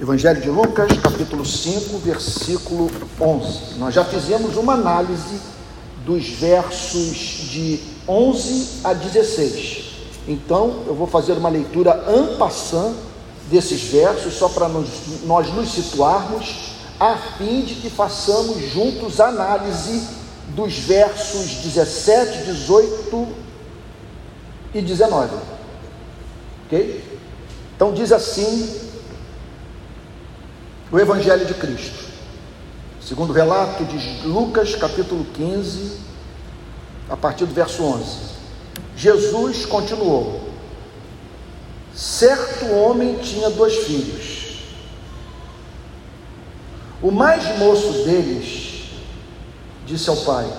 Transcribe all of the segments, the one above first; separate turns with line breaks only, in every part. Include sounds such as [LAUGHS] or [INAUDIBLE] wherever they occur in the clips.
Evangelho de Lucas, capítulo 5, versículo 11. Nós já fizemos uma análise dos versos de 11 a 16. Então, eu vou fazer uma leitura passant desses versos, só para nós, nós nos situarmos, a fim de que façamos juntos análise dos versos 17, 18 e 19. Ok? Então, diz assim o Evangelho de Cristo. Segundo o relato de Lucas, capítulo 15, a partir do verso 11. Jesus continuou: Certo homem tinha dois filhos. O mais moço deles disse ao pai: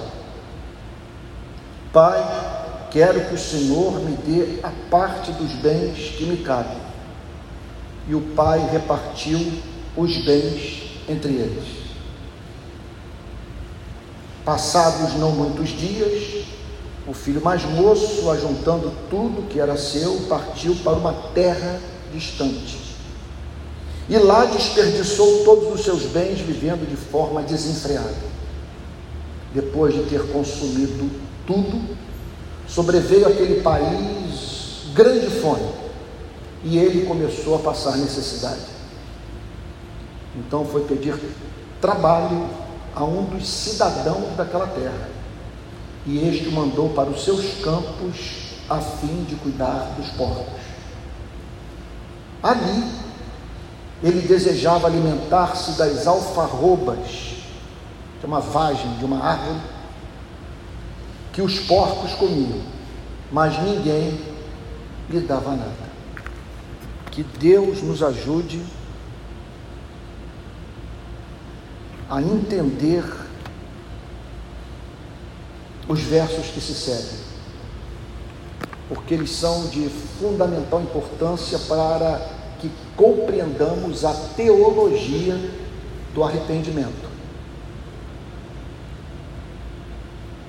Pai, quero que o Senhor me dê a parte dos bens que me cabem. E o pai repartiu os bens entre eles. Passados não muitos dias, o filho mais moço, ajuntando tudo que era seu, partiu para uma terra distante. E lá desperdiçou todos os seus bens, vivendo de forma desenfreada. Depois de ter consumido tudo, sobreveio aquele país grande fome, e ele começou a passar necessidade. Então foi pedir trabalho a um dos cidadãos daquela terra. E este mandou para os seus campos a fim de cuidar dos porcos. Ali, ele desejava alimentar-se das alfarrobas, que é uma vagem de uma árvore, que os porcos comiam, mas ninguém lhe dava nada. Que Deus nos ajude a entender os versos que se seguem, porque eles são de fundamental importância para que compreendamos a teologia do arrependimento.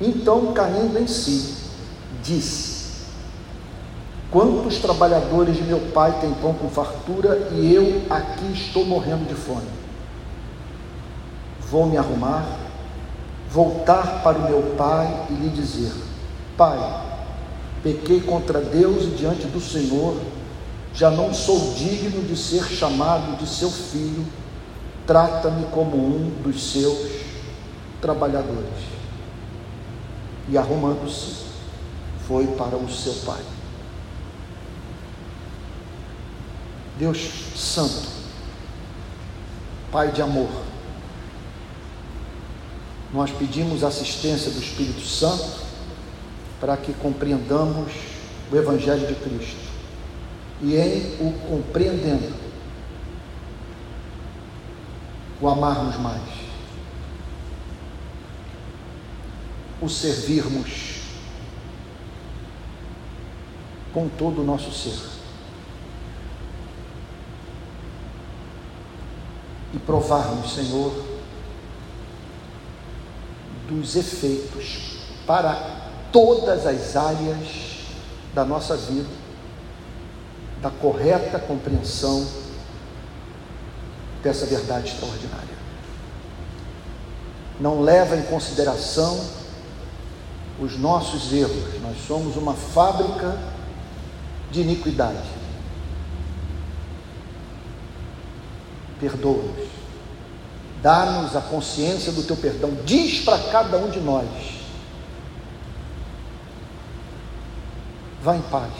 Então, caindo em si, disse: Quantos trabalhadores de meu pai têm pão com fartura e eu aqui estou morrendo de fome? Vou me arrumar, voltar para o meu pai e lhe dizer: Pai, pequei contra Deus e diante do Senhor, já não sou digno de ser chamado de seu filho, trata-me como um dos seus trabalhadores. E arrumando-se, foi para o seu pai. Deus Santo, Pai de amor, nós pedimos assistência do Espírito Santo para que compreendamos o Evangelho de Cristo. E em o compreendendo, o amarmos mais, o servirmos com todo o nosso ser. E provarmos, Senhor, dos efeitos para todas as áreas da nossa vida, da correta compreensão dessa verdade extraordinária. Não leva em consideração os nossos erros, nós somos uma fábrica de iniquidade. Perdoa-nos Dá-nos a consciência do teu perdão. Diz para cada um de nós: vá em paz.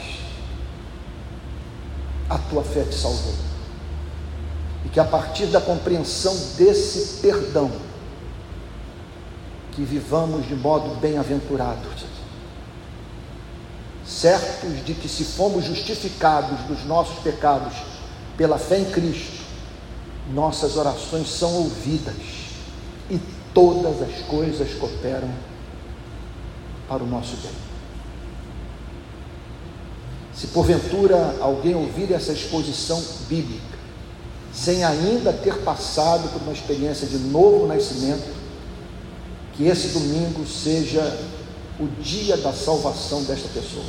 A tua fé te salvou. E que a partir da compreensão desse perdão, que vivamos de modo bem-aventurado, certos de que se fomos justificados dos nossos pecados pela fé em Cristo, nossas orações são ouvidas e todas as coisas cooperam para o nosso bem. Se porventura alguém ouvir essa exposição bíblica, sem ainda ter passado por uma experiência de novo nascimento, que esse domingo seja o dia da salvação desta pessoa.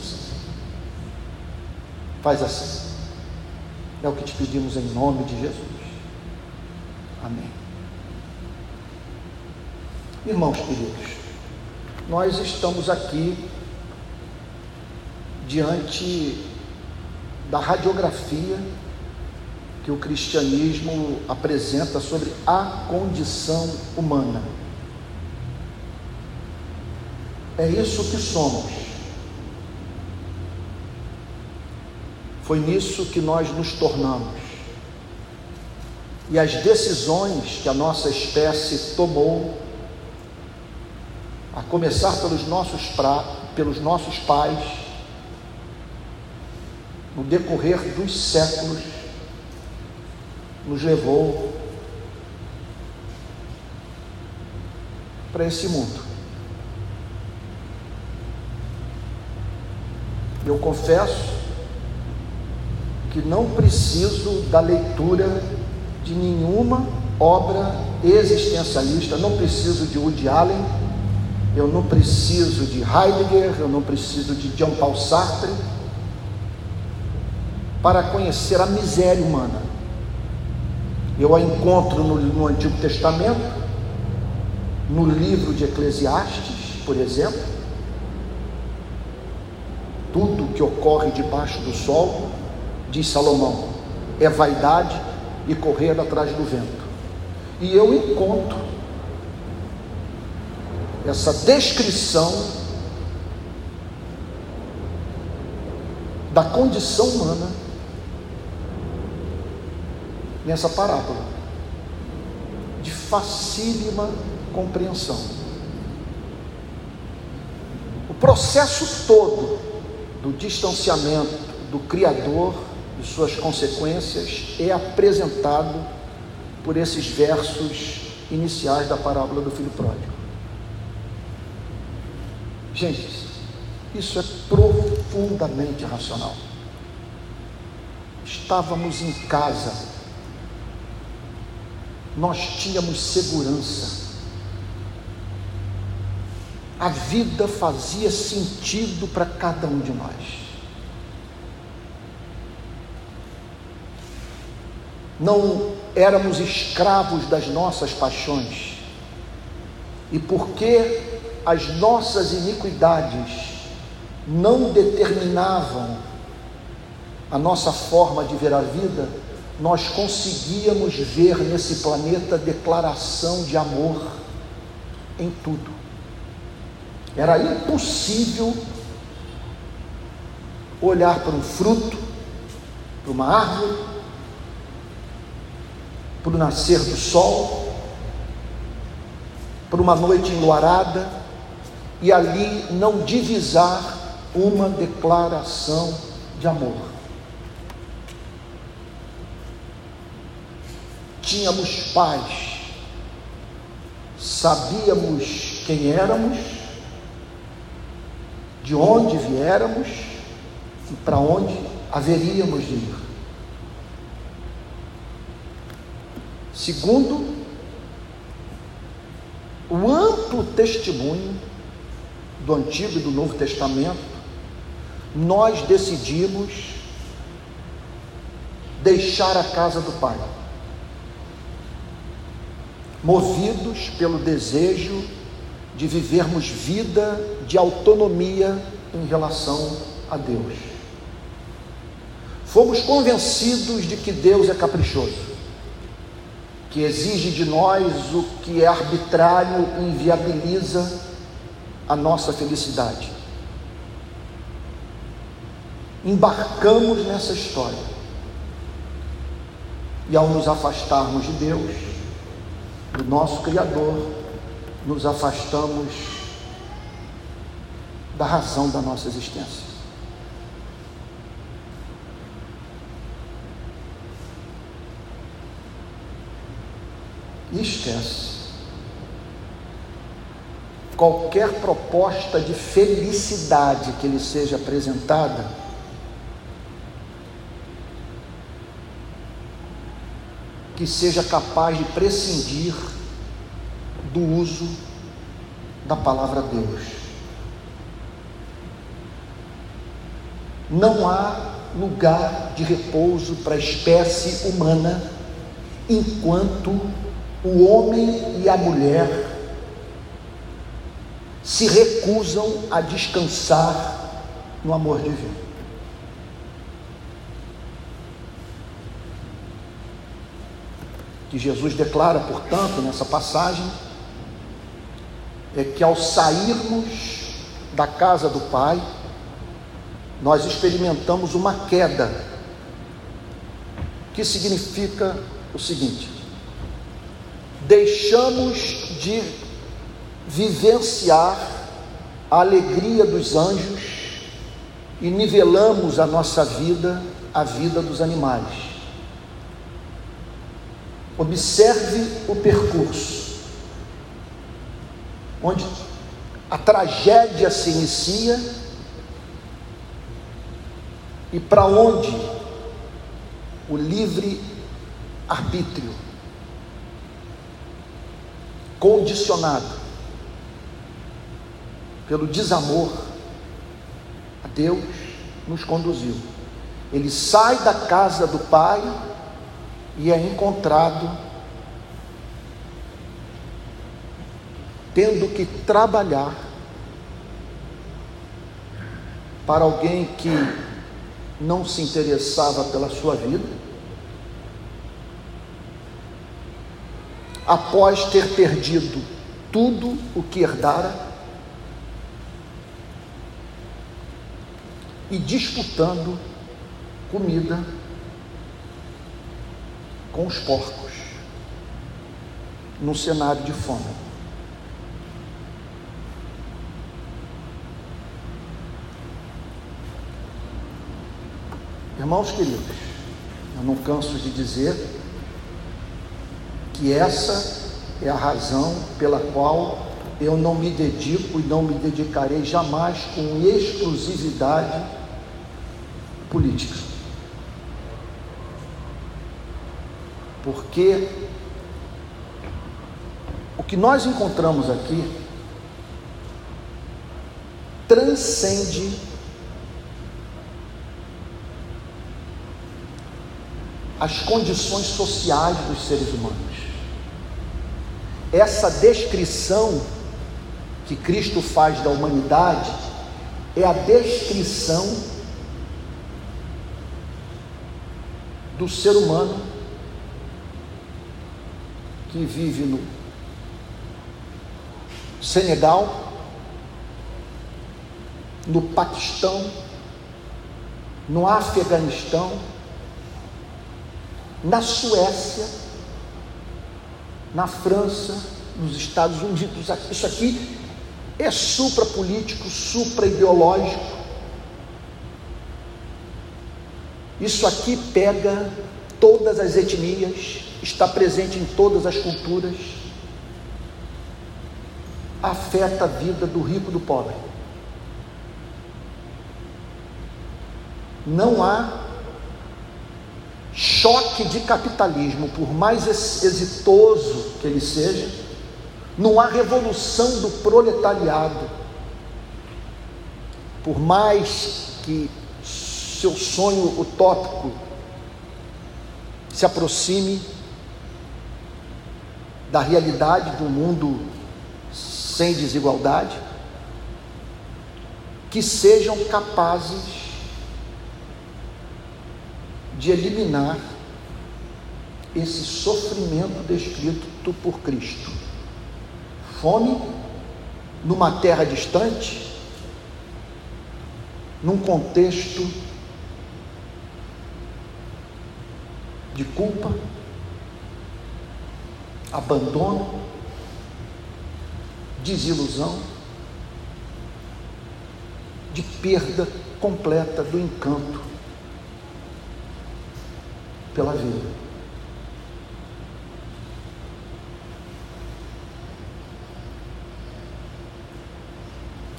Faz assim. É o que te pedimos em nome de Jesus. Amém. Irmãos queridos, nós estamos aqui diante da radiografia que o cristianismo apresenta sobre a condição humana. É isso que somos. Foi nisso que nós nos tornamos. E as decisões que a nossa espécie tomou, a começar pelos nossos, pra, pelos nossos pais, no decorrer dos séculos, nos levou para esse mundo. Eu confesso que não preciso da leitura de nenhuma obra existencialista, não preciso de Woody Allen, eu não preciso de Heidegger, eu não preciso de Jean Paul Sartre para conhecer a miséria humana. Eu a encontro no, no Antigo Testamento, no livro de Eclesiastes, por exemplo. Tudo que ocorre debaixo do sol, diz Salomão, é vaidade e correr atrás do vento. E eu encontro essa descrição da condição humana nessa parábola, de facílima compreensão. O processo todo do distanciamento do Criador e suas consequências é apresentado por esses versos iniciais da parábola do filho pródigo. Gente, isso é profundamente racional. Estávamos em casa nós tínhamos segurança. A vida fazia sentido para cada um de nós. Não éramos escravos das nossas paixões. E porque as nossas iniquidades não determinavam a nossa forma de ver a vida, nós conseguíamos ver nesse planeta declaração de amor em tudo. Era impossível olhar para um fruto, para uma árvore, para o nascer do sol, para uma noite enluarada e ali não divisar uma declaração de amor. tínhamos paz, sabíamos quem éramos, de onde viéramos e para onde haveríamos de ir. Segundo, o amplo testemunho do Antigo e do Novo Testamento, nós decidimos deixar a casa do Pai movidos pelo desejo de vivermos vida de autonomia em relação a Deus. Fomos convencidos de que Deus é caprichoso, que exige de nós o que é arbitrário e inviabiliza a nossa felicidade. Embarcamos nessa história e, ao nos afastarmos de Deus, do nosso Criador, nos afastamos da razão da nossa existência. E. Qualquer proposta de felicidade que lhe seja apresentada, que seja capaz de prescindir do uso da palavra Deus. Não há lugar de repouso para a espécie humana enquanto o homem e a mulher se recusam a descansar no amor divino. Que Jesus declara, portanto, nessa passagem, é que ao sairmos da casa do Pai, nós experimentamos uma queda, que significa o seguinte: deixamos de vivenciar a alegria dos anjos e nivelamos a nossa vida à vida dos animais. Observe o percurso, onde a tragédia se inicia e para onde o livre arbítrio condicionado pelo desamor a Deus nos conduziu. Ele sai da casa do Pai e é encontrado tendo que trabalhar para alguém que não se interessava pela sua vida, após ter perdido tudo o que herdara, e disputando comida com os porcos, num cenário de fome. Irmãos queridos, eu não canso de dizer que essa é a razão pela qual eu não me dedico e não me dedicarei jamais com exclusividade política. Porque o que nós encontramos aqui transcende as condições sociais dos seres humanos. Essa descrição que Cristo faz da humanidade é a descrição do ser humano que vive no Senegal, no Paquistão, no Afeganistão, na Suécia, na França, nos Estados Unidos. Isso aqui é suprapolítico, supra-ideológico. Isso aqui pega todas as etnias, está presente em todas as culturas, afeta a vida do rico e do pobre. Não há choque de capitalismo, por mais exitoso que ele seja, não há revolução do proletariado, por mais que seu sonho utópico se aproxime da realidade do mundo sem desigualdade, que sejam capazes de eliminar esse sofrimento descrito por Cristo. Fome numa terra distante, num contexto de culpa, abandono, desilusão, de perda completa do encanto pela vida.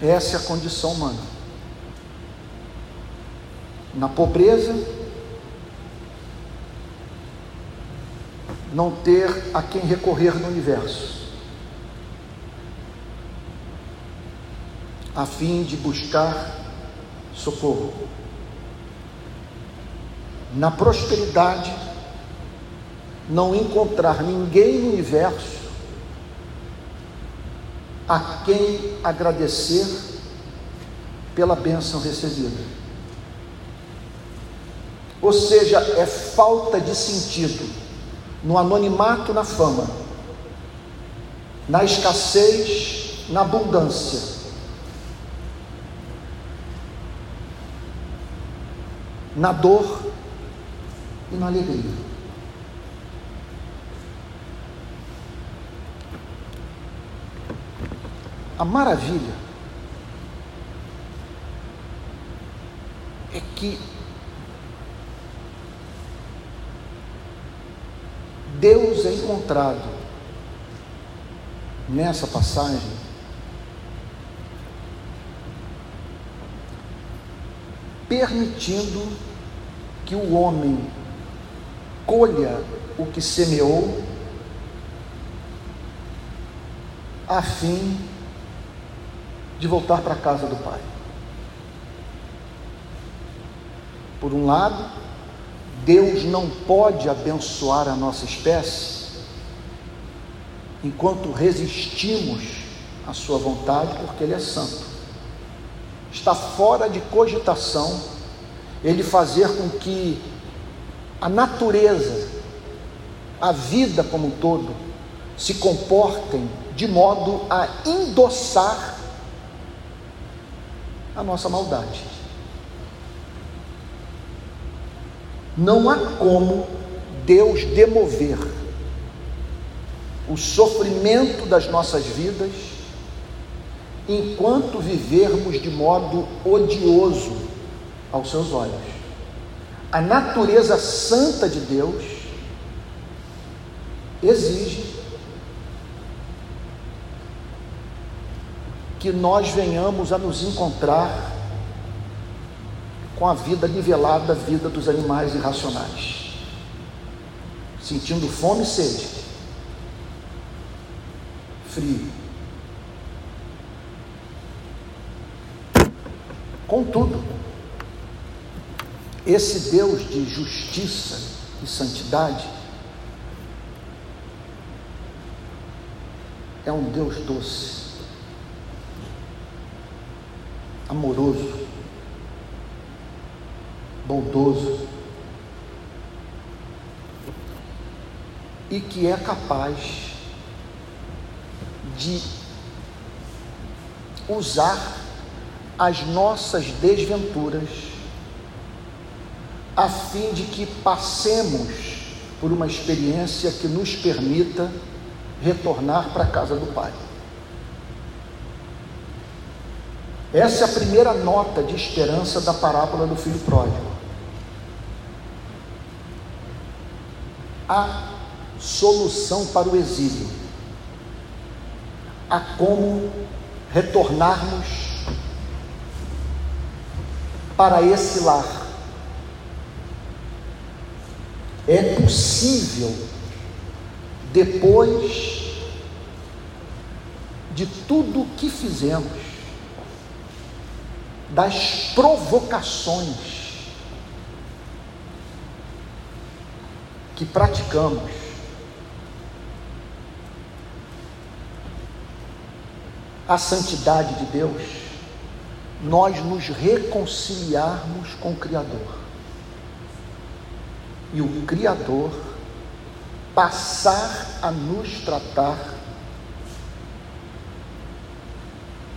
Essa é a condição humana. Na pobreza, não ter a quem recorrer no universo, a fim de buscar socorro. Na prosperidade, não encontrar ninguém no universo a quem agradecer pela bênção recebida. Ou seja, é falta de sentido no anonimato, na fama, na escassez, na abundância. Na dor e na alegria. A maravilha é que Deus é encontrado nessa passagem permitindo que o homem colha o que semeou a fim de voltar para a casa do Pai. Por um lado, Deus não pode abençoar a nossa espécie enquanto resistimos à Sua vontade, porque Ele é santo. Está fora de cogitação Ele fazer com que a natureza, a vida como um todo, se comportem de modo a endossar a nossa maldade. Não há como Deus demover o sofrimento das nossas vidas enquanto vivermos de modo odioso aos seus olhos. A natureza santa de Deus exige que nós venhamos a nos encontrar com a vida nivelada, a vida dos animais irracionais, sentindo fome e sede, frio. Contudo, esse Deus de justiça e santidade é um Deus doce amoroso, bondoso e que é capaz de usar as nossas desventuras a fim de que passemos por uma experiência que nos permita retornar para a casa do Pai. Essa é a primeira nota de esperança da parábola do filho pródigo. Há solução para o exílio. Há como retornarmos para esse lar. É possível, depois de tudo o que fizemos, das provocações que praticamos. A santidade de Deus, nós nos reconciliarmos com o Criador. E o Criador passar a nos tratar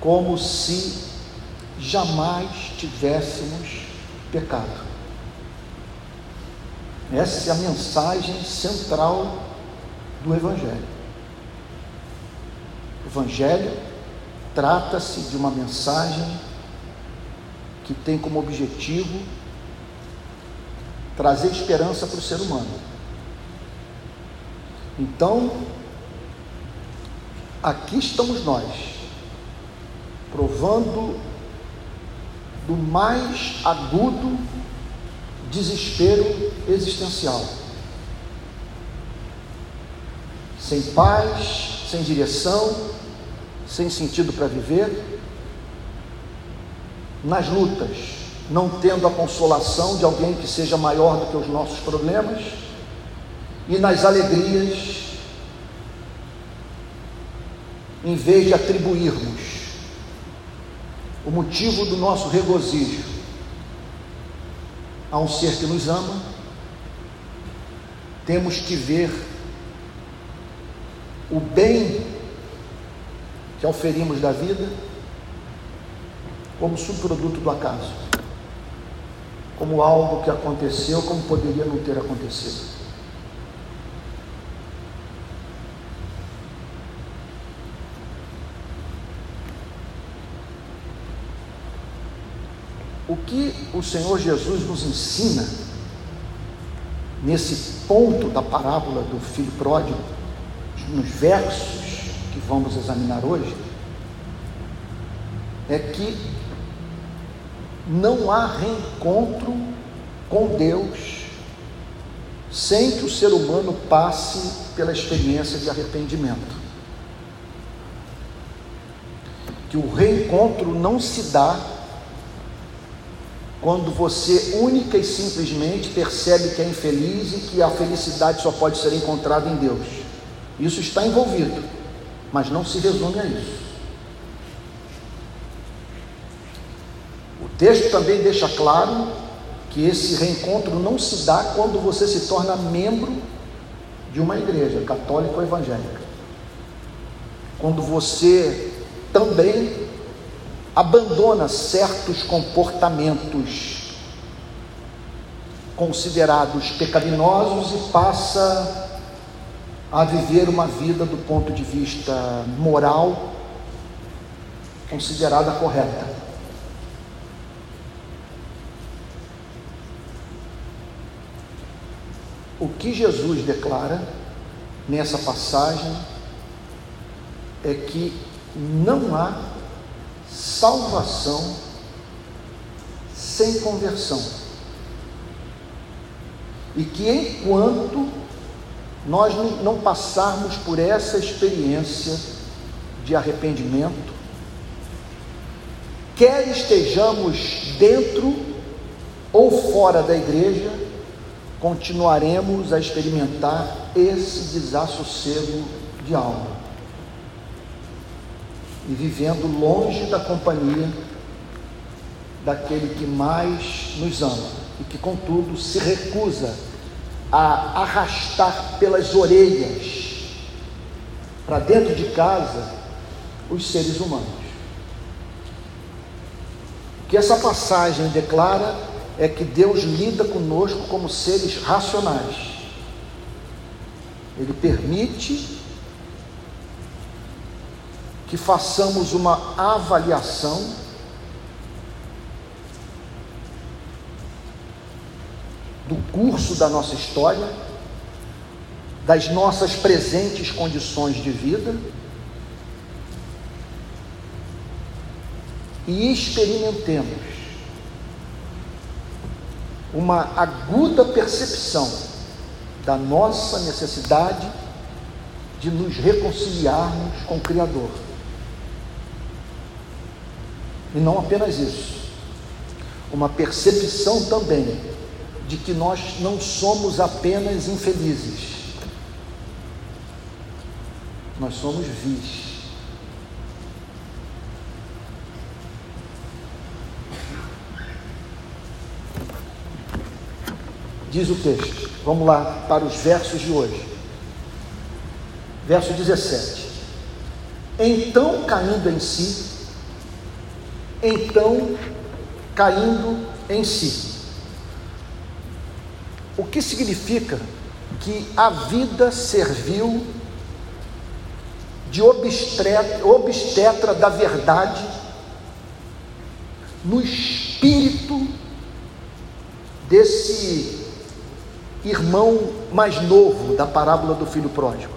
como se jamais tivéssemos pecado. Essa é a mensagem central do Evangelho. O Evangelho trata-se de uma mensagem que tem como objetivo trazer esperança para o ser humano. Então, aqui estamos nós, provando do mais agudo desespero existencial. Sem paz, sem direção, sem sentido para viver, nas lutas, não tendo a consolação de alguém que seja maior do que os nossos problemas, e nas alegrias, em vez de atribuirmos o motivo do nosso regozijo a um ser que nos ama, temos que ver o bem que oferimos da vida como subproduto do acaso, como algo que aconteceu, como poderia não ter acontecido. O que o Senhor Jesus nos ensina nesse ponto da parábola do filho pródigo, nos versos que vamos examinar hoje, é que não há reencontro com Deus sem que o ser humano passe pela experiência de arrependimento. Que o reencontro não se dá quando você única e simplesmente percebe que é infeliz e que a felicidade só pode ser encontrada em Deus. Isso está envolvido, mas não se resume a isso. Texto também deixa claro que esse reencontro não se dá quando você se torna membro de uma igreja católica ou evangélica. Quando você também abandona certos comportamentos considerados pecaminosos e passa a viver uma vida do ponto de vista moral considerada correta. O que Jesus declara nessa passagem é que não há salvação sem conversão. E que enquanto nós não passarmos por essa experiência de arrependimento, quer estejamos dentro ou fora da igreja, continuaremos a experimentar esse desassossego de alma e vivendo longe da companhia daquele que mais nos ama e que, contudo, se recusa a arrastar pelas orelhas para dentro de casa os seres humanos. O que essa passagem declara é que Deus lida conosco como seres racionais. Ele permite que façamos uma avaliação do curso da nossa história, das nossas presentes condições de vida e experimentemos uma aguda percepção da nossa necessidade de nos reconciliarmos com o Criador. E não apenas isso, uma percepção também de que nós não somos apenas infelizes, nós somos vis. Diz o texto, vamos lá para os versos de hoje. Verso 17: Então caindo em si, então caindo em si. O que significa que a vida serviu de obstetra, obstetra da verdade no espírito desse irmão mais novo da parábola do filho pródigo.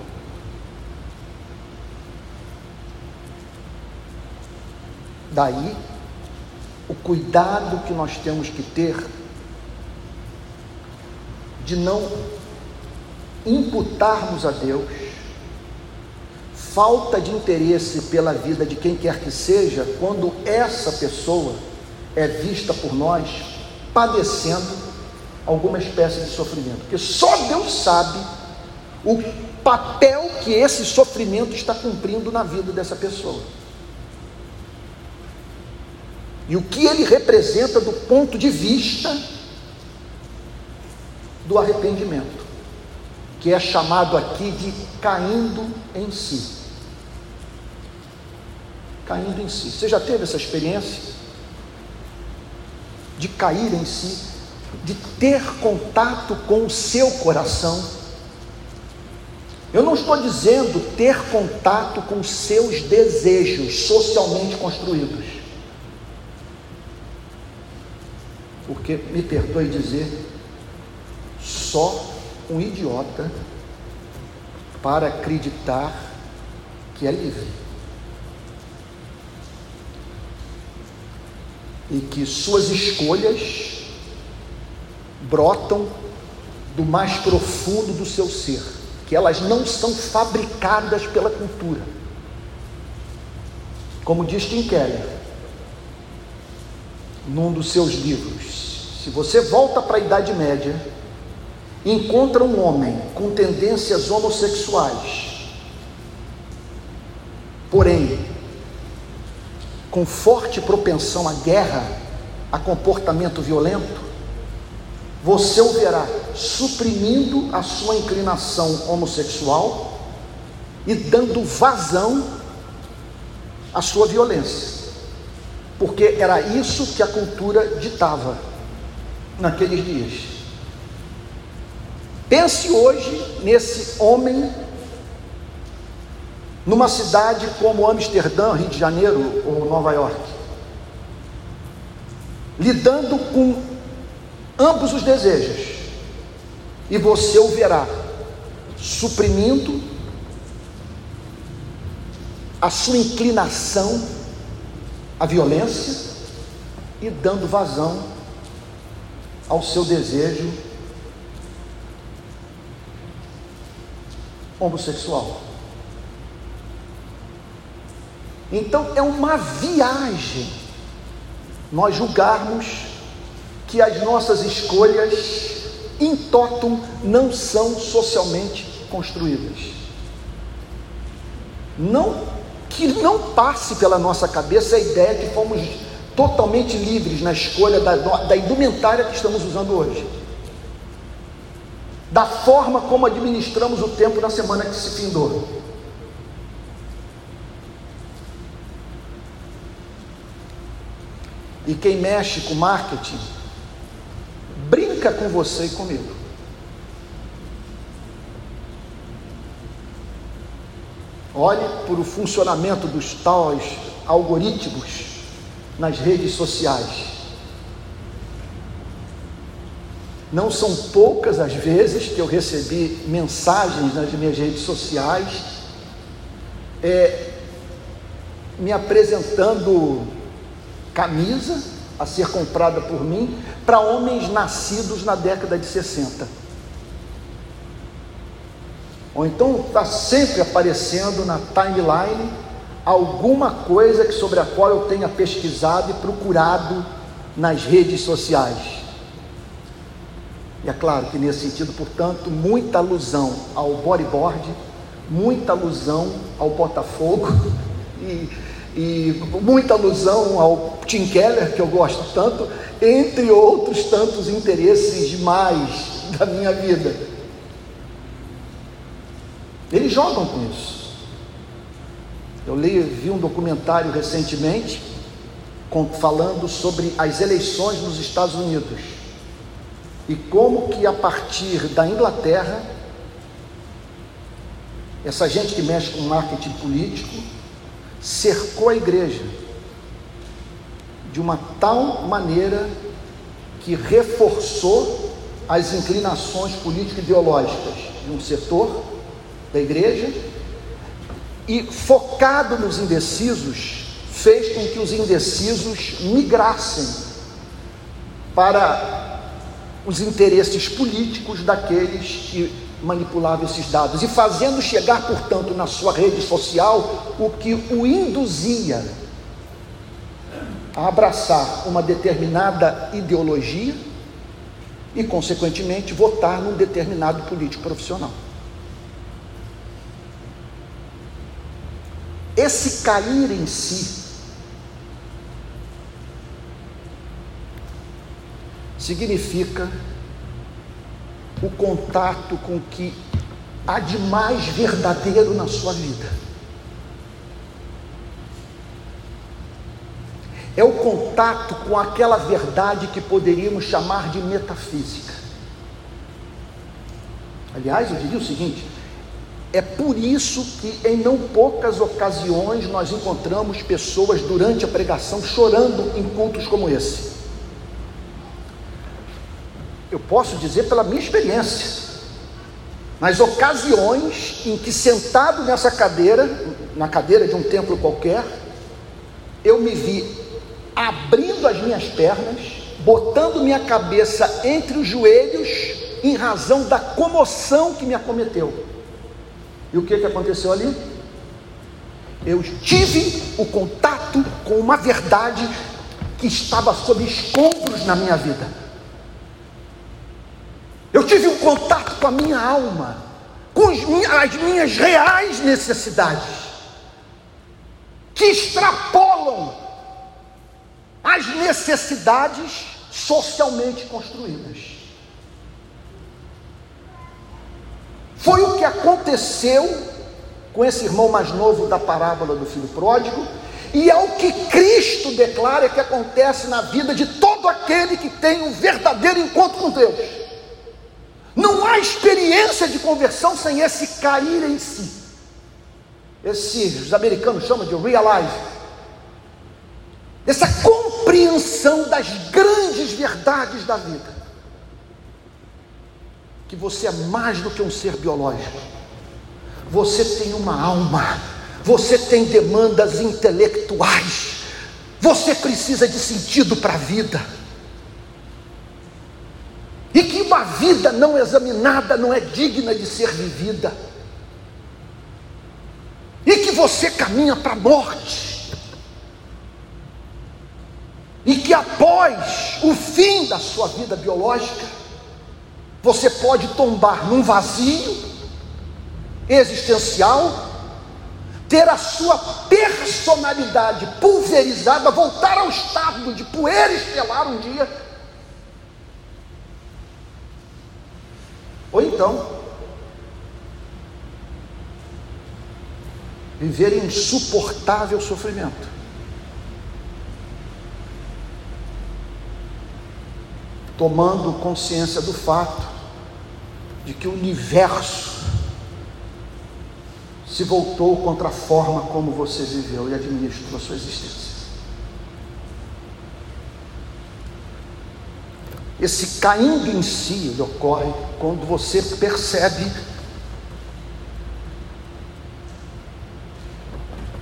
Daí o cuidado que nós temos que ter de não imputarmos a Deus falta de interesse pela vida de quem quer que seja, quando essa pessoa é vista por nós padecendo alguma espécie de sofrimento, porque só Deus sabe o papel que esse sofrimento está cumprindo na vida dessa pessoa. E o que ele representa do ponto de vista do arrependimento, que é chamado aqui de caindo em si. Caindo em si. Você já teve essa experiência de cair em si, de ter contato com o seu coração? Eu não estou dizendo ter contato com seus desejos socialmente construídos. Porque, me perdoe dizer, só um idiota para acreditar que é livre. E que suas escolhas brotam do mais profundo do seu ser que elas não são fabricadas pela cultura. Como diz Tim Keller, num dos seus livros, se você volta para a Idade Média, encontra um homem com tendências homossexuais, porém, com forte propensão à guerra, a comportamento violento, você o verá suprimindo a sua inclinação homossexual e dando vazão à sua violência, porque era isso que a cultura ditava naqueles dias. Pense hoje nesse homem numa cidade como Amsterdã, Rio de Janeiro ou Nova York, lidando com ambos os desejos, e você o verá suprimindo a sua inclinação à violência e dando vazão ao seu desejo homossexual. Então é uma viagem nós julgarmos que as nossas escolhas em totum não são socialmente construídas. Não que não passe pela nossa cabeça a ideia que fomos totalmente livres na escolha da, da indumentária que estamos usando hoje. Da forma como administramos o tempo na semana que se findou. E quem mexe com marketing brinca com você e comigo. Olhe para o funcionamento dos tais algoritmos nas redes sociais. Não são poucas as vezes que eu recebi mensagens nas minhas redes sociais é, me apresentando camisa a ser comprada por mim para homens nascidos na década de 60. Ou então está sempre aparecendo na timeline alguma coisa sobre a qual eu tenha pesquisado e procurado nas redes sociais. E é claro que nesse sentido, portanto, muita alusão ao bodyboard, muita alusão ao Botafogo [LAUGHS] e e muita alusão ao Tim Keller, que eu gosto tanto, entre outros tantos interesses demais da minha vida. Eles jogam com isso. Eu li, vi um documentário recentemente com, falando sobre as eleições nos Estados Unidos e como que a partir da Inglaterra essa gente que mexe com marketing político cercou a igreja de uma tal maneira que reforçou as inclinações político-ideológicas de um setor da igreja e, focado nos indecisos, fez com que os indecisos migrassem para os interesses políticos daqueles que manipulava esses dados e fazendo chegar, portanto, na sua rede social o que o induzia a abraçar uma determinada ideologia e, consequentemente, votar num determinado político profissional. Esse cair em si significa o contato com o que há de mais verdadeiro na sua vida. É o contato com aquela verdade que poderíamos chamar de metafísica. Aliás, eu diria o seguinte: é por isso que em não poucas ocasiões nós encontramos pessoas durante a pregação chorando em cultos como esse. Eu posso dizer pela minha experiência. Nas ocasiões em que sentado nessa cadeira, na cadeira de um templo qualquer, eu me vi abrindo as minhas pernas, botando minha cabeça entre os joelhos, em razão da comoção que me acometeu. E o que, que aconteceu ali? Eu tive o contato com uma verdade que estava sob escombros na minha vida. Eu tive um contato com a minha alma, com as minhas reais necessidades, que extrapolam as necessidades socialmente construídas. Foi o que aconteceu com esse irmão mais novo da parábola do filho pródigo, e é o que Cristo declara que acontece na vida de todo aquele que tem um verdadeiro encontro com Deus. Não há experiência de conversão sem esse cair em si. Esse, os americanos chamam de realize. Essa compreensão das grandes verdades da vida. Que você é mais do que um ser biológico. Você tem uma alma. Você tem demandas intelectuais. Você precisa de sentido para a vida. E que uma vida não examinada não é digna de ser vivida. E que você caminha para a morte e que após o fim da sua vida biológica, você pode tombar num vazio existencial, ter a sua personalidade pulverizada, voltar ao estado de poeira estelar um dia, então viver em insuportável sofrimento. tomando consciência do fato de que o universo se voltou contra a forma como você viveu e administrou a sua existência. Esse caindo em si ele ocorre quando você percebe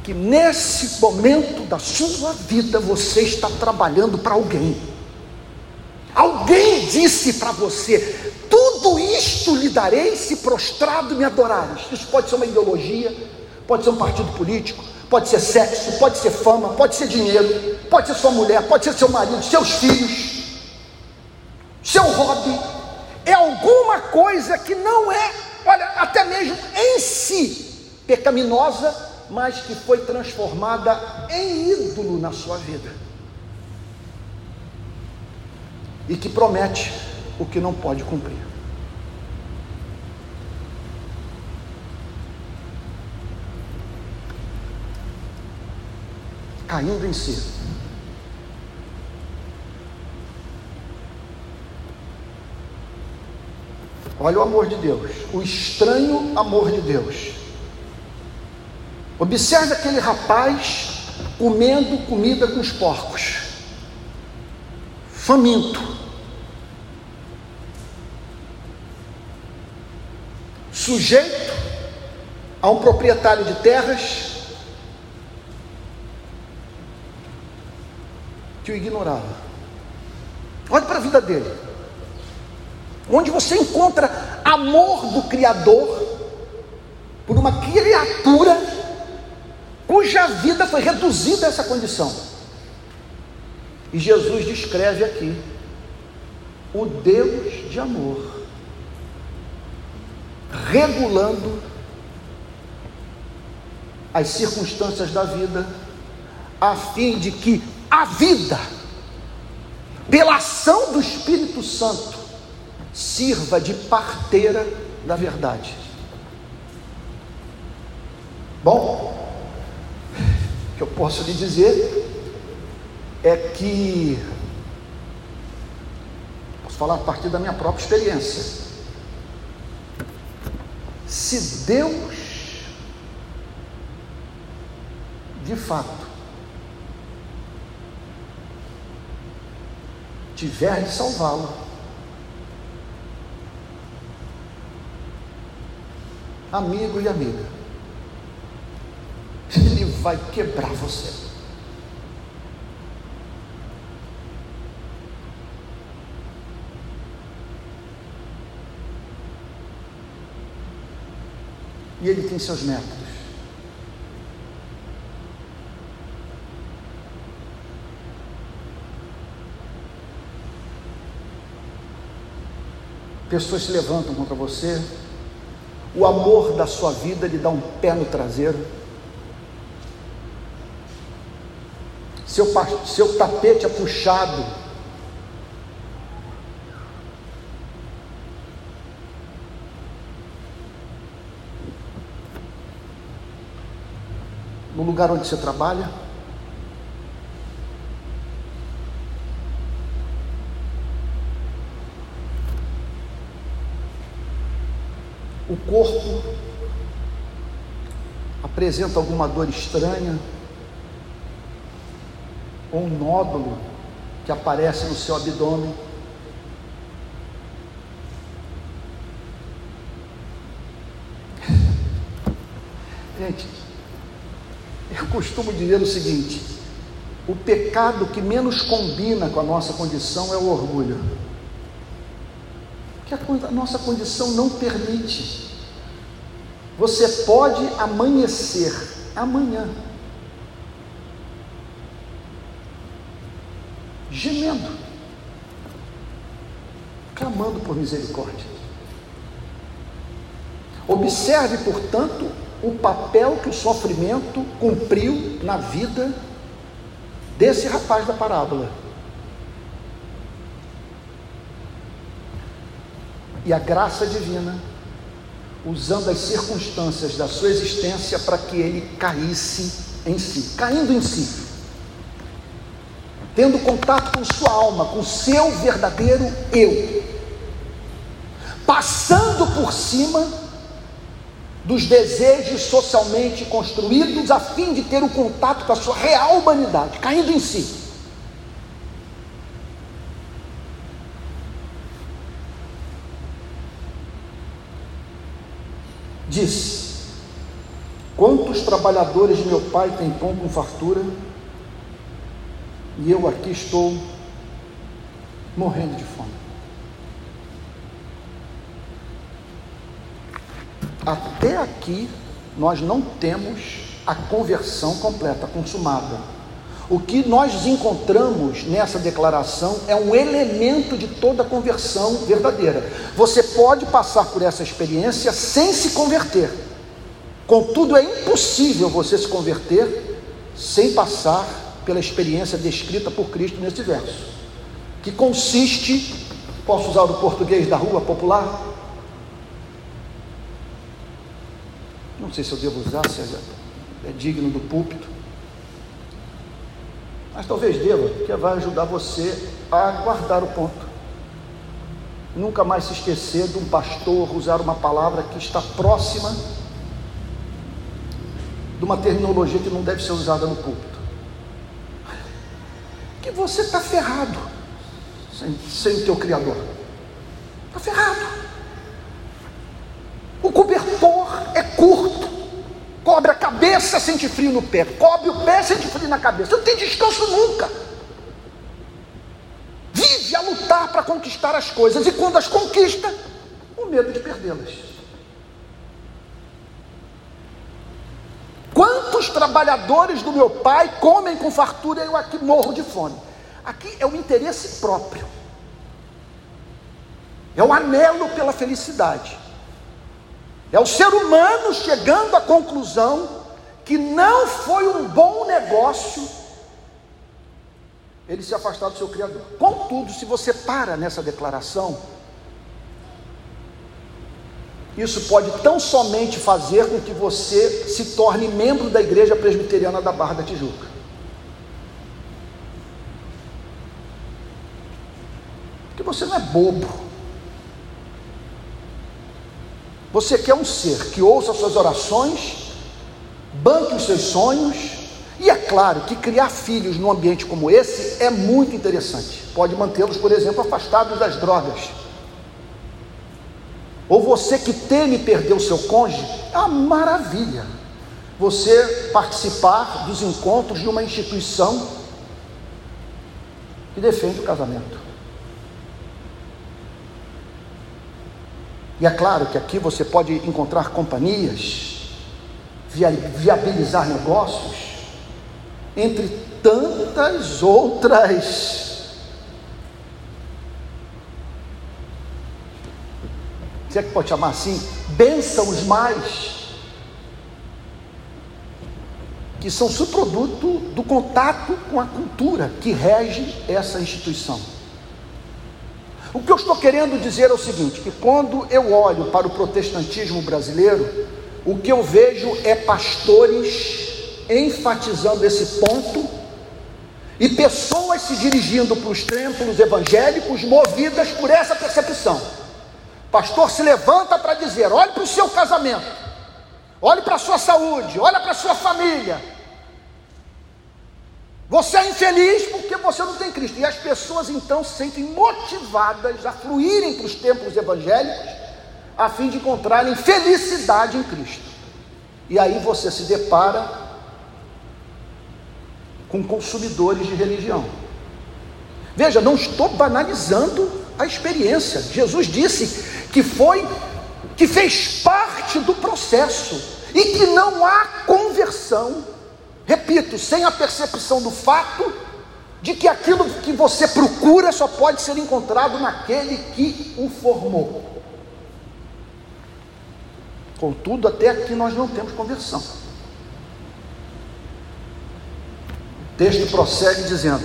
que nesse momento da sua vida você está trabalhando para alguém. Alguém disse para você: tudo isto lhe darei se prostrado me adorares. Isso pode ser uma ideologia, pode ser um partido político, pode ser sexo, pode ser fama, pode ser dinheiro, pode ser sua mulher, pode ser seu marido, seus filhos, seu hobby. É alguma coisa que não é, olha, até mesmo em si pecaminosa, mas que foi transformada em ídolo na sua vida. e que promete o que não pode cumprir. Caindo em si. Olha o amor de Deus, o estranho amor de Deus. Observe aquele rapaz comendo comida com os porcos, faminto. sujeito a um proprietário de terras que o ignorava. Olhe para a vida dele. Onde você encontra amor do Criador por uma criatura cuja vida foi reduzida a essa condição. E Jesus descreve aqui o Deus de amor regulando as circunstâncias da vida, a fim de que a vida, pela ação do Espírito Santo, sirva de parteira da verdade. Bom, o que eu posso lhe dizer é que, posso falar a partir da minha própria experiência, se Deus, de fato, tiver de salvá-lo, amigo e amiga, ele vai quebrar você. E ele tem seus métodos. Pessoas se levantam contra você, o amor da sua vida lhe dá um pé no traseiro. Seu, seu tapete é puxado no lugar onde você trabalha? O corpo apresenta alguma dor estranha, ou um nódulo que aparece no seu abdômen. [LAUGHS] Gente, eu costumo dizer o seguinte: o pecado que menos combina com a nossa condição é o orgulho. Que a, nossa condição não permite. Você pode amanhecer amanhã gemendo, clamando por misericórdia. Observe, portanto, o papel que o sofrimento cumpriu na vida desse rapaz da parábola. E a graça divina, usando as circunstâncias da sua existência para que ele caísse em si, caindo em si, tendo contato com sua alma, com seu verdadeiro eu, passando por cima dos desejos socialmente construídos a fim de ter o um contato com a sua real humanidade, caindo em si. Disse: Quantos trabalhadores meu pai têm pão com fartura, e eu aqui estou morrendo de fome. Até aqui, nós não temos a conversão completa, consumada. O que nós encontramos nessa declaração é um elemento de toda conversão verdadeira. Você pode passar por essa experiência sem se converter. Contudo, é impossível você se converter sem passar pela experiência descrita por Cristo nesse verso, que consiste, posso usar o português da rua popular, Não sei se eu devo usar, se é, é digno do púlpito. Mas talvez deva, que vai ajudar você a guardar o ponto. Nunca mais se esquecer de um pastor usar uma palavra que está próxima de uma terminologia que não deve ser usada no púlpito. Que você está ferrado sem, sem o teu Criador. Está ferrado. O cobertor é curto. Cobre a cabeça, sente frio no pé. Cobre o pé, sente frio na cabeça. Não tem descanso nunca. Vive a lutar para conquistar as coisas. E quando as conquista, o medo de perdê-las. Quantos trabalhadores do meu pai comem com fartura e eu aqui morro de fome? Aqui é o interesse próprio. É o anelo pela felicidade. É o ser humano chegando à conclusão que não foi um bom negócio ele se afastar do seu Criador. Contudo, se você para nessa declaração, isso pode tão somente fazer com que você se torne membro da Igreja Presbiteriana da Barra da Tijuca. Porque você não é bobo. Você quer um ser que ouça suas orações, banque os seus sonhos, e é claro que criar filhos num ambiente como esse é muito interessante. Pode mantê-los, por exemplo, afastados das drogas. Ou você que teme perder o seu cônjuge, é uma maravilha. Você participar dos encontros de uma instituição que defende o casamento. E é claro que aqui você pode encontrar companhias, viabilizar negócios, entre tantas outras. Se é que pode chamar assim? Bênçãos mais. Que são subproduto do contato com a cultura que rege essa instituição. O que eu estou querendo dizer é o seguinte: que quando eu olho para o protestantismo brasileiro, o que eu vejo é pastores enfatizando esse ponto e pessoas se dirigindo para os templos evangélicos movidas por essa percepção. pastor se levanta para dizer: olhe para o seu casamento, olhe para a sua saúde, olhe para a sua família. Você é infeliz porque você não tem Cristo. E as pessoas então se sentem motivadas a fluírem para os templos evangélicos a fim de encontrarem felicidade em Cristo. E aí você se depara com consumidores de religião. Veja, não estou banalizando a experiência. Jesus disse que foi, que fez parte do processo e que não há conversão. Repito, sem a percepção do fato de que aquilo que você procura só pode ser encontrado naquele que o formou. Contudo, até aqui nós não temos conversão. O texto prossegue dizendo: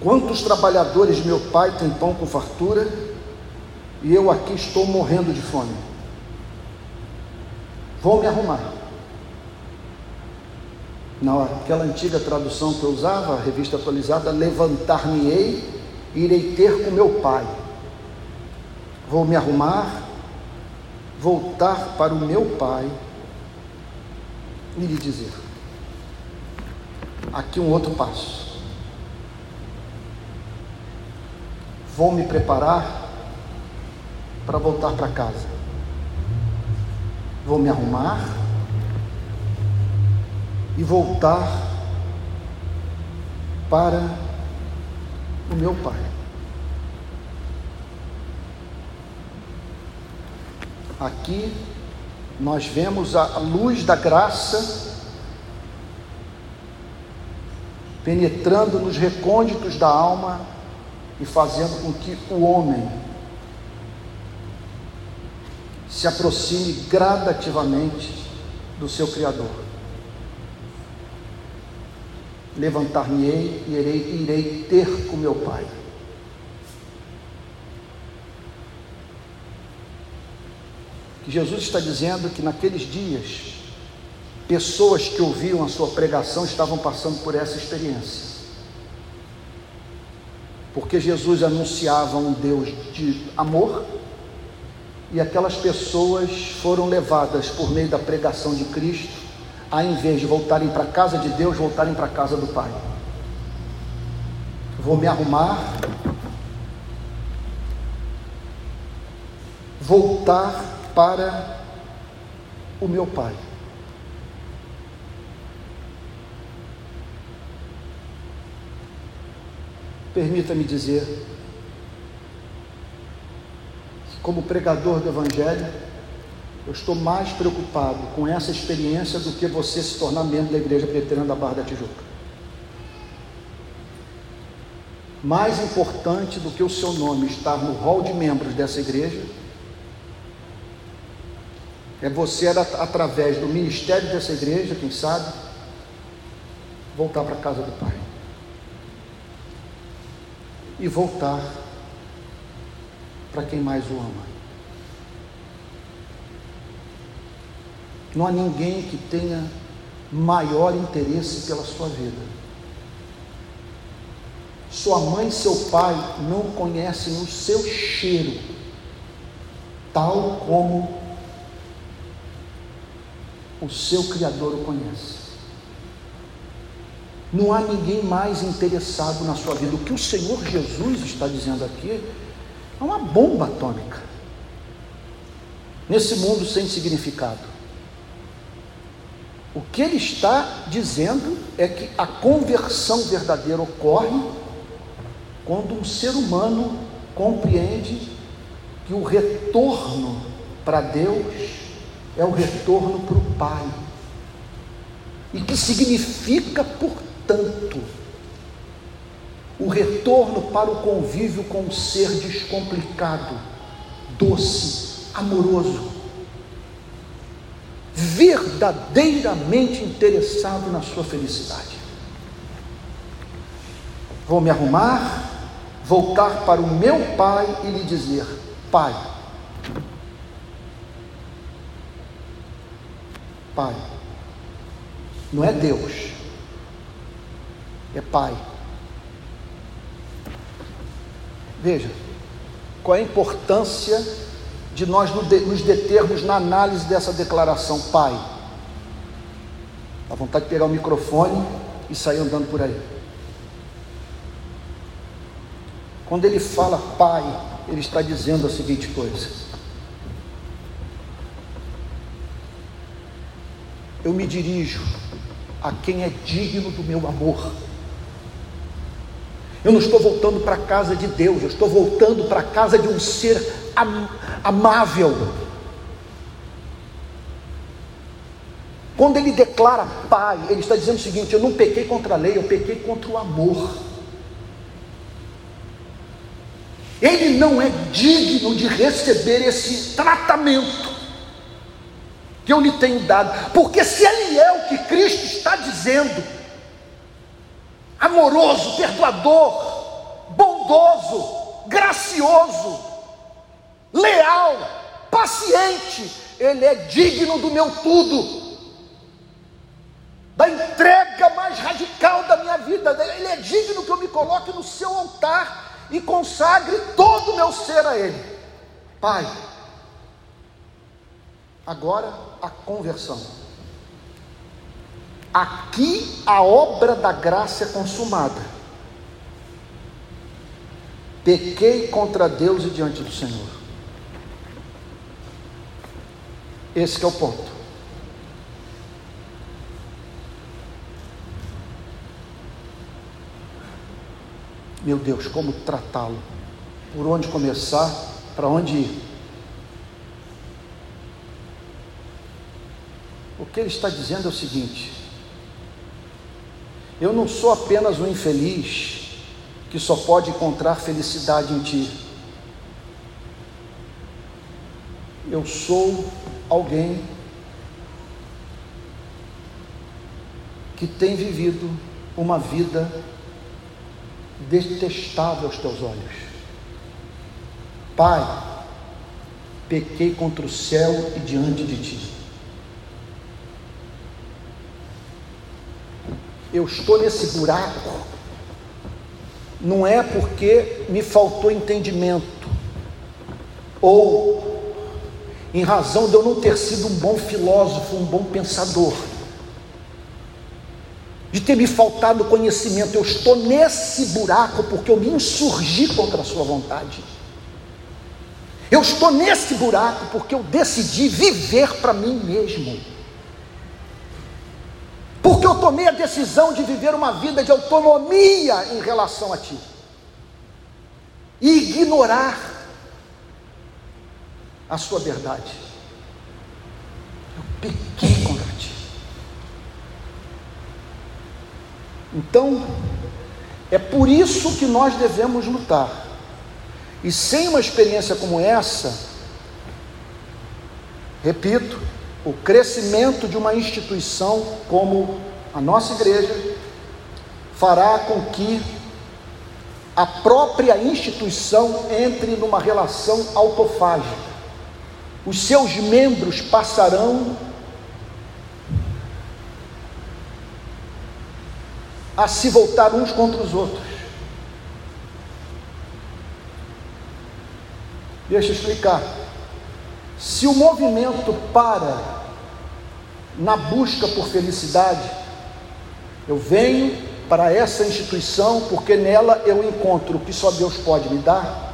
Quantos trabalhadores meu pai têm pão com fartura, e eu aqui estou morrendo de fome? Vou me arrumar. Naquela antiga tradução que eu usava, a revista atualizada, levantar-me-ei irei ter com meu pai. Vou me arrumar, voltar para o meu pai e lhe dizer: aqui um outro passo. Vou me preparar para voltar para casa. Vou me arrumar e voltar para o meu pai. Aqui nós vemos a luz da graça penetrando nos recônditos da alma e fazendo com que o homem se aproxime gradativamente do seu Criador. Levantar-me-ei e irei, irei ter com meu Pai. Que Jesus está dizendo que naqueles dias Pessoas que ouviam a sua pregação estavam passando por essa experiência. Porque Jesus anunciava um Deus de amor, e aquelas pessoas foram levadas por meio da pregação de Cristo, a em vez de voltarem para a casa de Deus, voltarem para a casa do Pai. Vou me arrumar, voltar para o meu Pai. Permita-me dizer que, como pregador do Evangelho, eu estou mais preocupado com essa experiência do que você se tornar membro da Igreja Presbiteriana da Barra da Tijuca. Mais importante do que o seu nome estar no hall de membros dessa igreja É você, através do ministério dessa igreja, quem sabe, voltar para a casa do Pai. E voltar para quem mais o ama. Não há ninguém que tenha maior interesse pela sua vida. Sua mãe e seu pai não conhecem o seu cheiro, tal como o seu Criador o conhece. Não há ninguém mais interessado na sua vida. O que o Senhor Jesus está dizendo aqui é uma bomba atômica. Nesse mundo sem significado. O que ele está dizendo é que a conversão verdadeira ocorre quando um ser humano compreende que o retorno para Deus é o retorno para o Pai. E que significa, portanto, o retorno para o convívio com um ser descomplicado, doce, amoroso, verdadeiramente interessado na sua felicidade. Vou me arrumar, voltar para o meu pai e lhe dizer: Pai, Pai, não é Deus, é Pai. Veja, qual é a importância de nós nos determos na análise dessa declaração, Pai. Dá vontade de pegar o microfone e sair andando por aí. Quando ele fala Pai, ele está dizendo a seguinte coisa: Eu me dirijo a quem é digno do meu amor. Eu não estou voltando para a casa de Deus, eu estou voltando para a casa de um ser amável. Quando ele declara Pai, ele está dizendo o seguinte: Eu não pequei contra a lei, eu pequei contra o amor. Ele não é digno de receber esse tratamento que eu lhe tenho dado, porque se ele é o que Cristo está dizendo, amoroso, perdoador, bondoso, gracioso, leal, paciente, ele é digno do meu tudo, da entrega mais radical da minha vida, ele é digno que eu me coloque no seu altar e consagre todo o meu ser a ele. Pai, agora a conversão. Aqui a obra da graça é consumada. Pequei contra Deus e diante do Senhor. Esse é o ponto. Meu Deus, como tratá-lo? Por onde começar? Para onde ir? O que ele está dizendo é o seguinte: eu não sou apenas um infeliz que só pode encontrar felicidade em ti. Eu sou alguém que tem vivido uma vida detestável aos teus olhos. Pai, pequei contra o céu e diante de ti. eu estou nesse buraco, não é porque me faltou entendimento, ou em razão de eu não ter sido um bom filósofo, um bom pensador, de ter me faltado conhecimento, eu estou nesse buraco porque eu me insurgi contra a Sua vontade. Eu estou nesse buraco porque eu decidi viver para mim mesmo. Porque eu tomei a decisão de viver uma vida de autonomia em relação a Ti. E ignorar a Sua verdade. Eu pequei contra Ti. Então, é por isso que nós devemos lutar. E sem uma experiência como essa, Repito, o crescimento de uma instituição como a nossa igreja fará com que a própria instituição entre numa relação autofágica. Os seus membros passarão a se voltar uns contra os outros. Deixa eu explicar. Se o movimento para na busca por felicidade, eu venho para essa instituição porque nela eu encontro o que só Deus pode me dar.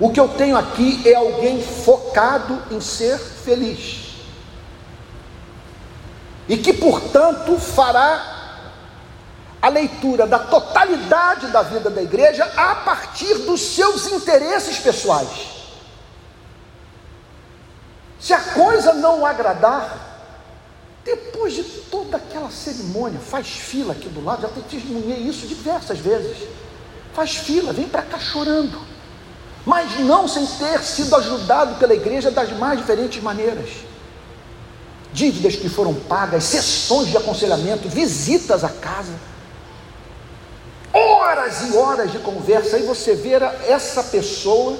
O que eu tenho aqui é alguém focado em ser feliz. E que, portanto, fará a leitura da totalidade da vida da igreja a partir dos seus interesses pessoais. Se a coisa não agradar, depois de toda aquela cerimônia, faz fila aqui do lado, já testemunhei isso diversas vezes. Faz fila, vem para cá chorando, mas não sem ter sido ajudado pela igreja das mais diferentes maneiras. Dívidas que foram pagas, sessões de aconselhamento, visitas à casa, horas e horas de conversa, aí você vê essa pessoa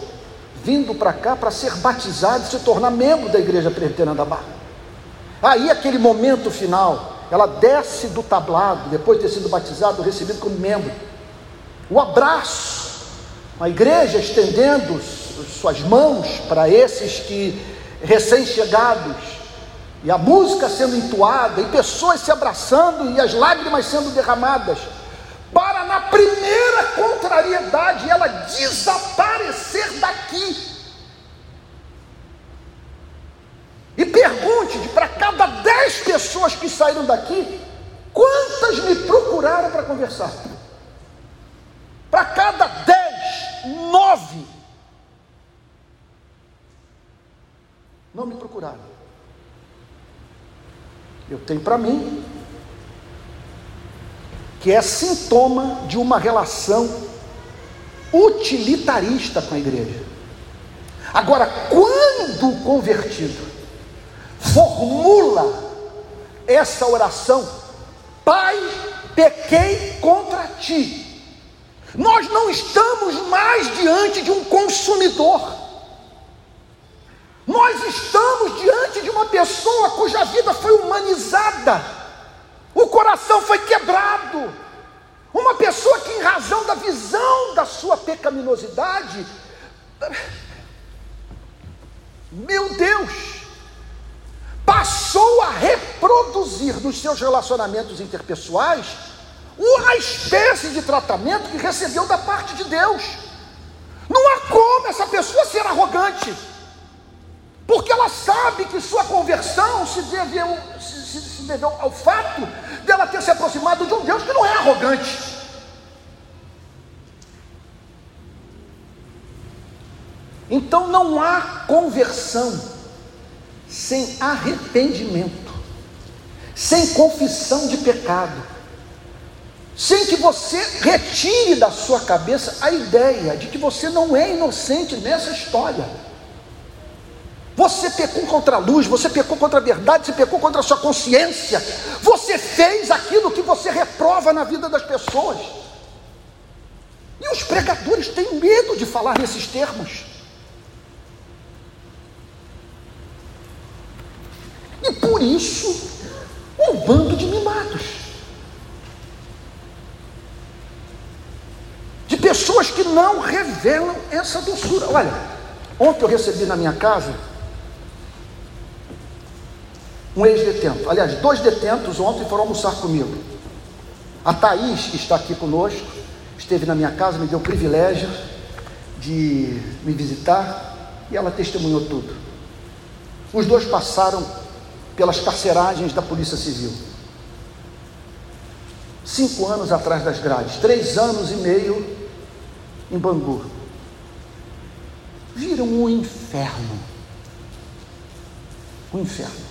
vindo para cá para ser batizado e se tornar membro da igreja presbiteriana da Barra. Aí aquele momento final, ela desce do tablado, depois de ter sido batizado, recebido como membro. O abraço, a igreja estendendo suas mãos para esses que recém-chegados, e a música sendo entoada, e pessoas se abraçando e as lágrimas sendo derramadas, para na primeira contrariedade ela desaparecer daqui. E pergunte para cada dez pessoas que saíram daqui, quantas me procuraram para conversar? Para cada dez, nove não me procuraram. Eu tenho para mim que é sintoma de uma relação utilitarista com a igreja. Agora, quando o convertido formula essa oração, Pai, pequei contra ti. Estamos mais diante de um consumidor. Nós estamos diante de uma pessoa cuja vida foi humanizada o coração foi quebrado. Uma pessoa que, em razão da visão da sua pecaminosidade, meu Deus, passou a reproduzir nos seus relacionamentos interpessoais uma espécie de tratamento que recebeu da parte de Deus. Não há como essa pessoa ser arrogante porque ela sabe que sua conversão se deveu, se, se deveu ao fato dela ter se aproximado de um Deus que não é arrogante. Então não há conversão sem arrependimento, sem confissão de pecado, sem que você retire da sua cabeça a ideia de que você não é inocente nessa história. Você pecou contra a luz, você pecou contra a verdade, você pecou contra a sua consciência. Você fez aquilo que você reprova na vida das pessoas. E os pregadores têm medo de falar nesses termos. E por isso, um bando de mimados. Pessoas que não revelam essa doçura. Olha, ontem eu recebi na minha casa um ex-detento. Aliás, dois detentos ontem foram almoçar comigo. A Thaís, que está aqui conosco, esteve na minha casa, me deu o privilégio de me visitar e ela testemunhou tudo. Os dois passaram pelas carceragens da Polícia Civil. Cinco anos atrás das grades, três anos e meio em Bangu. Viram um inferno. Um inferno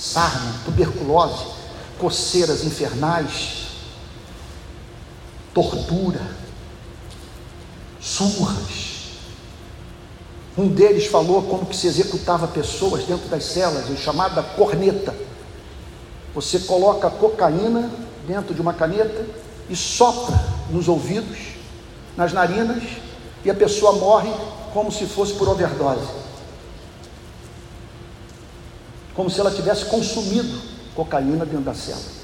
sarna, tuberculose, coceiras infernais, tortura, surras, Um deles falou como que se executava pessoas dentro das celas, o chamada corneta. Você coloca cocaína dentro de uma caneta e sopra nos ouvidos, nas narinas, e a pessoa morre como se fosse por overdose. Como se ela tivesse consumido cocaína dentro da cela.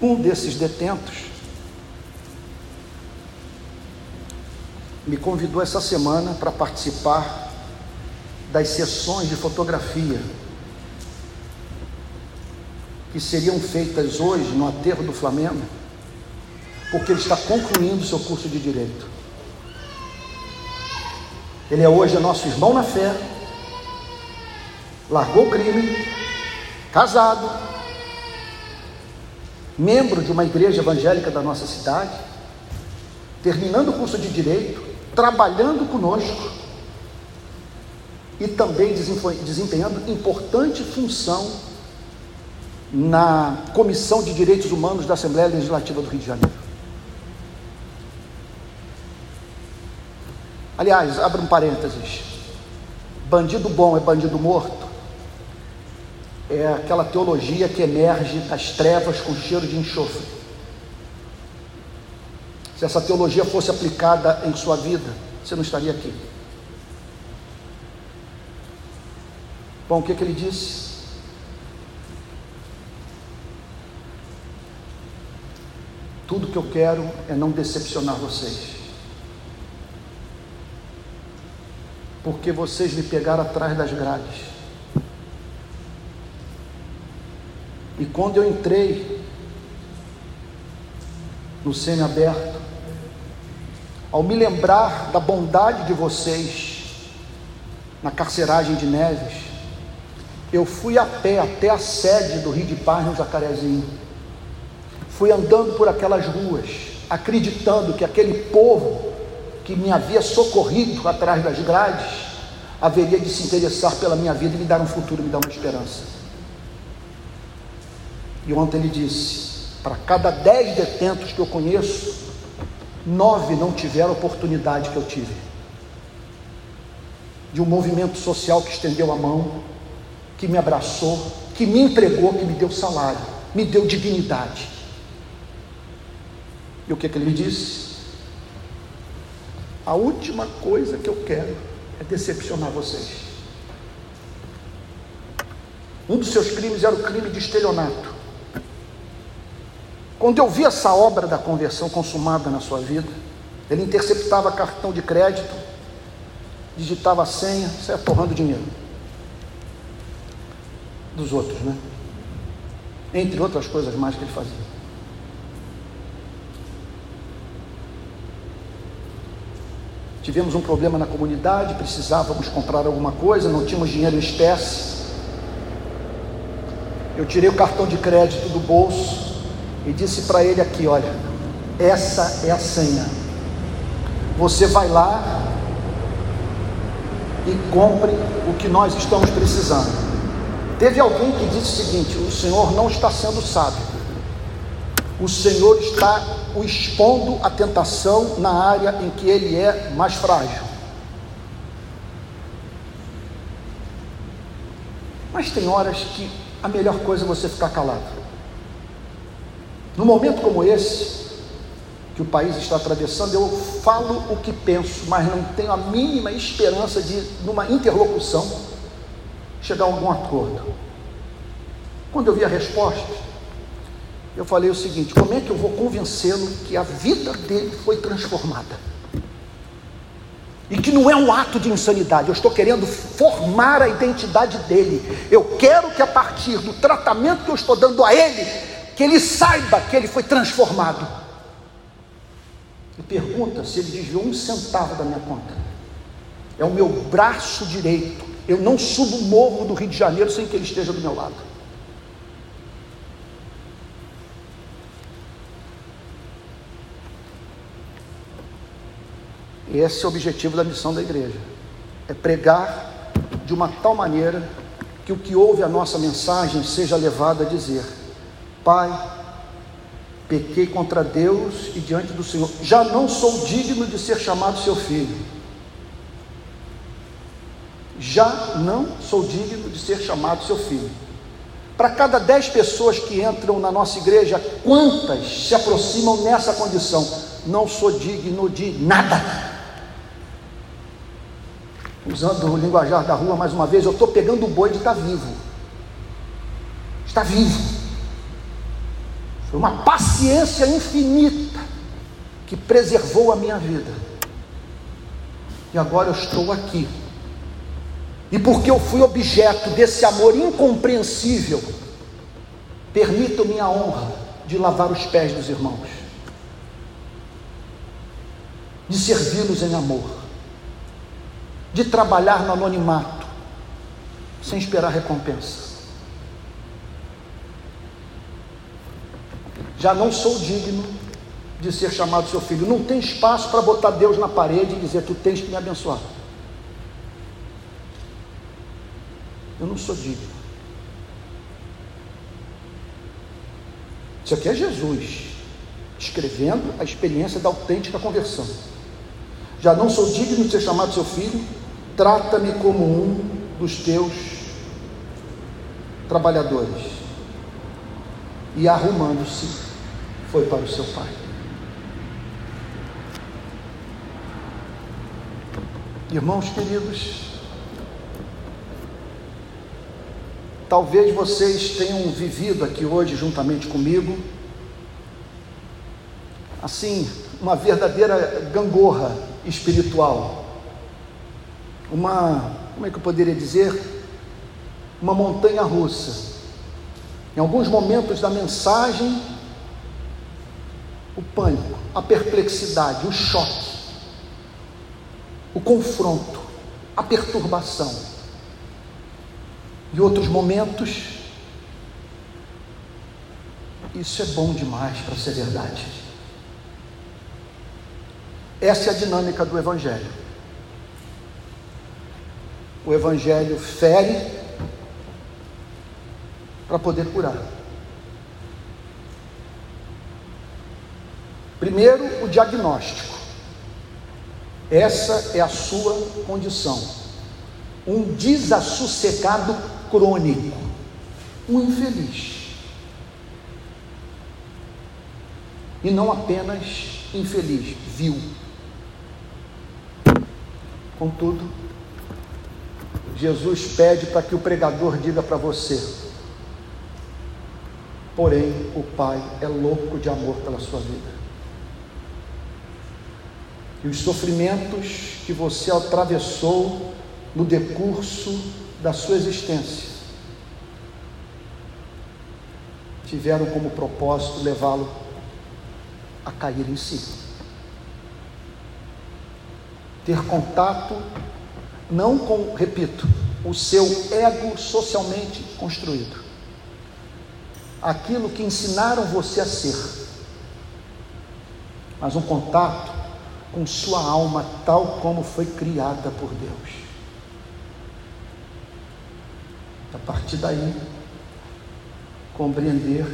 Um desses detentos me convidou essa semana para participar das sessões de fotografia que seriam feitas hoje no aterro do Flamengo, porque ele está concluindo seu curso de direito. Ele é hoje nosso irmão na fé, largou o crime, casado, membro de uma igreja evangélica da nossa cidade, terminando o curso de direito, trabalhando conosco e também desempenhando importante função na Comissão de Direitos Humanos da Assembleia Legislativa do Rio de Janeiro. Aliás, abra um parênteses: bandido bom é bandido morto. É aquela teologia que emerge das trevas com cheiro de enxofre. Se essa teologia fosse aplicada em sua vida, você não estaria aqui. Bom, o que, que ele disse? Tudo que eu quero é não decepcionar vocês. Porque vocês me pegaram atrás das grades. E quando eu entrei no semi-aberto, ao me lembrar da bondade de vocês na carceragem de Neves, eu fui a pé até a sede do Rio de Paz no Jacarezinho. Fui andando por aquelas ruas, acreditando que aquele povo que me havia socorrido atrás das grades haveria de se interessar pela minha vida e me dar um futuro, me dar uma esperança. E ontem ele disse: para cada dez detentos que eu conheço, nove não tiveram a oportunidade que eu tive. De um movimento social que estendeu a mão, que me abraçou, que me entregou, que me deu salário, me deu dignidade. E o que, que ele me disse? A última coisa que eu quero é decepcionar vocês. Um dos seus crimes era o crime de estelionato. Quando eu vi essa obra da conversão consumada na sua vida, ele interceptava cartão de crédito, digitava a senha, saia torrando dinheiro dos outros, né? Entre outras coisas mais que ele fazia. Tivemos um problema na comunidade, precisávamos comprar alguma coisa, não tínhamos dinheiro em espécie. Eu tirei o cartão de crédito do bolso, e disse para ele aqui: Olha, essa é a senha. Você vai lá e compre o que nós estamos precisando. Teve alguém que disse o seguinte: O Senhor não está sendo sábio. O Senhor está o expondo à tentação na área em que ele é mais frágil. Mas tem horas que a melhor coisa é você ficar calado. No momento como esse, que o país está atravessando, eu falo o que penso, mas não tenho a mínima esperança de, numa interlocução, chegar a algum acordo. Quando eu vi a resposta, eu falei o seguinte: como é que eu vou convencê-lo que a vida dele foi transformada? E que não é um ato de insanidade, eu estou querendo formar a identidade dele. Eu quero que a partir do tratamento que eu estou dando a ele, que ele saiba que ele foi transformado. E pergunta se ele desviou um centavo da minha conta. É o meu braço direito. Eu não subo o morro do Rio de Janeiro sem que ele esteja do meu lado. Esse é o objetivo da missão da igreja: é pregar de uma tal maneira que o que ouve a nossa mensagem seja levado a dizer: Pai, Pequei contra Deus e diante do Senhor. Já não sou digno de ser chamado seu filho. Já não sou digno de ser chamado seu filho. Para cada dez pessoas que entram na nossa igreja, quantas se aproximam nessa condição? Não sou digno de nada usando o linguajar da rua mais uma vez, eu estou pegando o boi de estar tá vivo. Está vivo. Foi uma paciência infinita que preservou a minha vida. E agora eu estou aqui. E porque eu fui objeto desse amor incompreensível, permito-me a honra de lavar os pés dos irmãos, de servi-los em amor de trabalhar no anonimato, sem esperar recompensa. Já não sou digno de ser chamado seu filho. Não tem espaço para botar Deus na parede e dizer: Tu tens que me abençoar. Eu não sou digno. Isso aqui é Jesus escrevendo a experiência da autêntica conversão. Já não sou digno de ser chamado seu filho, trata-me como um dos teus trabalhadores. E arrumando-se, foi para o seu pai. Irmãos queridos, talvez vocês tenham vivido aqui hoje juntamente comigo, assim, uma verdadeira gangorra espiritual uma, como é que eu poderia dizer? Uma montanha russa. Em alguns momentos da mensagem, o pânico, a perplexidade, o choque, o confronto, a perturbação. E outros momentos, isso é bom demais para ser verdade. Essa é a dinâmica do Evangelho o Evangelho fere para poder curar. Primeiro, o diagnóstico. Essa é a sua condição. Um desassossegado crônico, um infeliz. E não apenas infeliz, vil. Contudo, Jesus pede para que o pregador diga para você: porém, o Pai é louco de amor pela sua vida. E os sofrimentos que você atravessou no decurso da sua existência tiveram como propósito levá-lo a cair em si. Ter contato não com, repito, o seu ego socialmente construído. Aquilo que ensinaram você a ser, mas um contato com sua alma tal como foi criada por Deus. A partir daí, compreender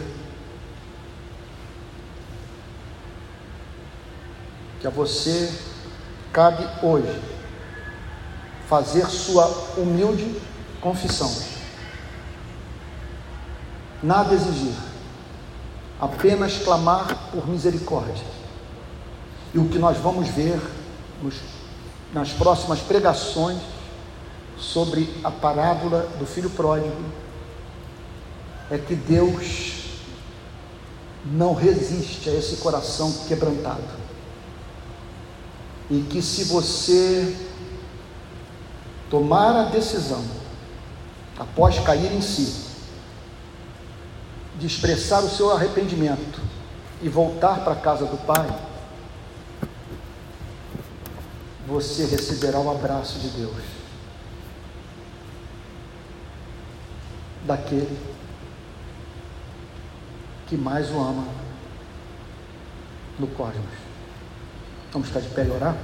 que a você cabe hoje fazer sua humilde confissão. Nada exigir, apenas clamar por misericórdia. E o que nós vamos ver nos, nas próximas pregações sobre a parábola do filho pródigo é que Deus não resiste a esse coração quebrantado. E que se você tomar a decisão, após cair em si, de expressar o seu arrependimento e voltar para a casa do Pai, você receberá o abraço de Deus, daquele que mais o ama no cosmos. Vamos ficar de pé e orar?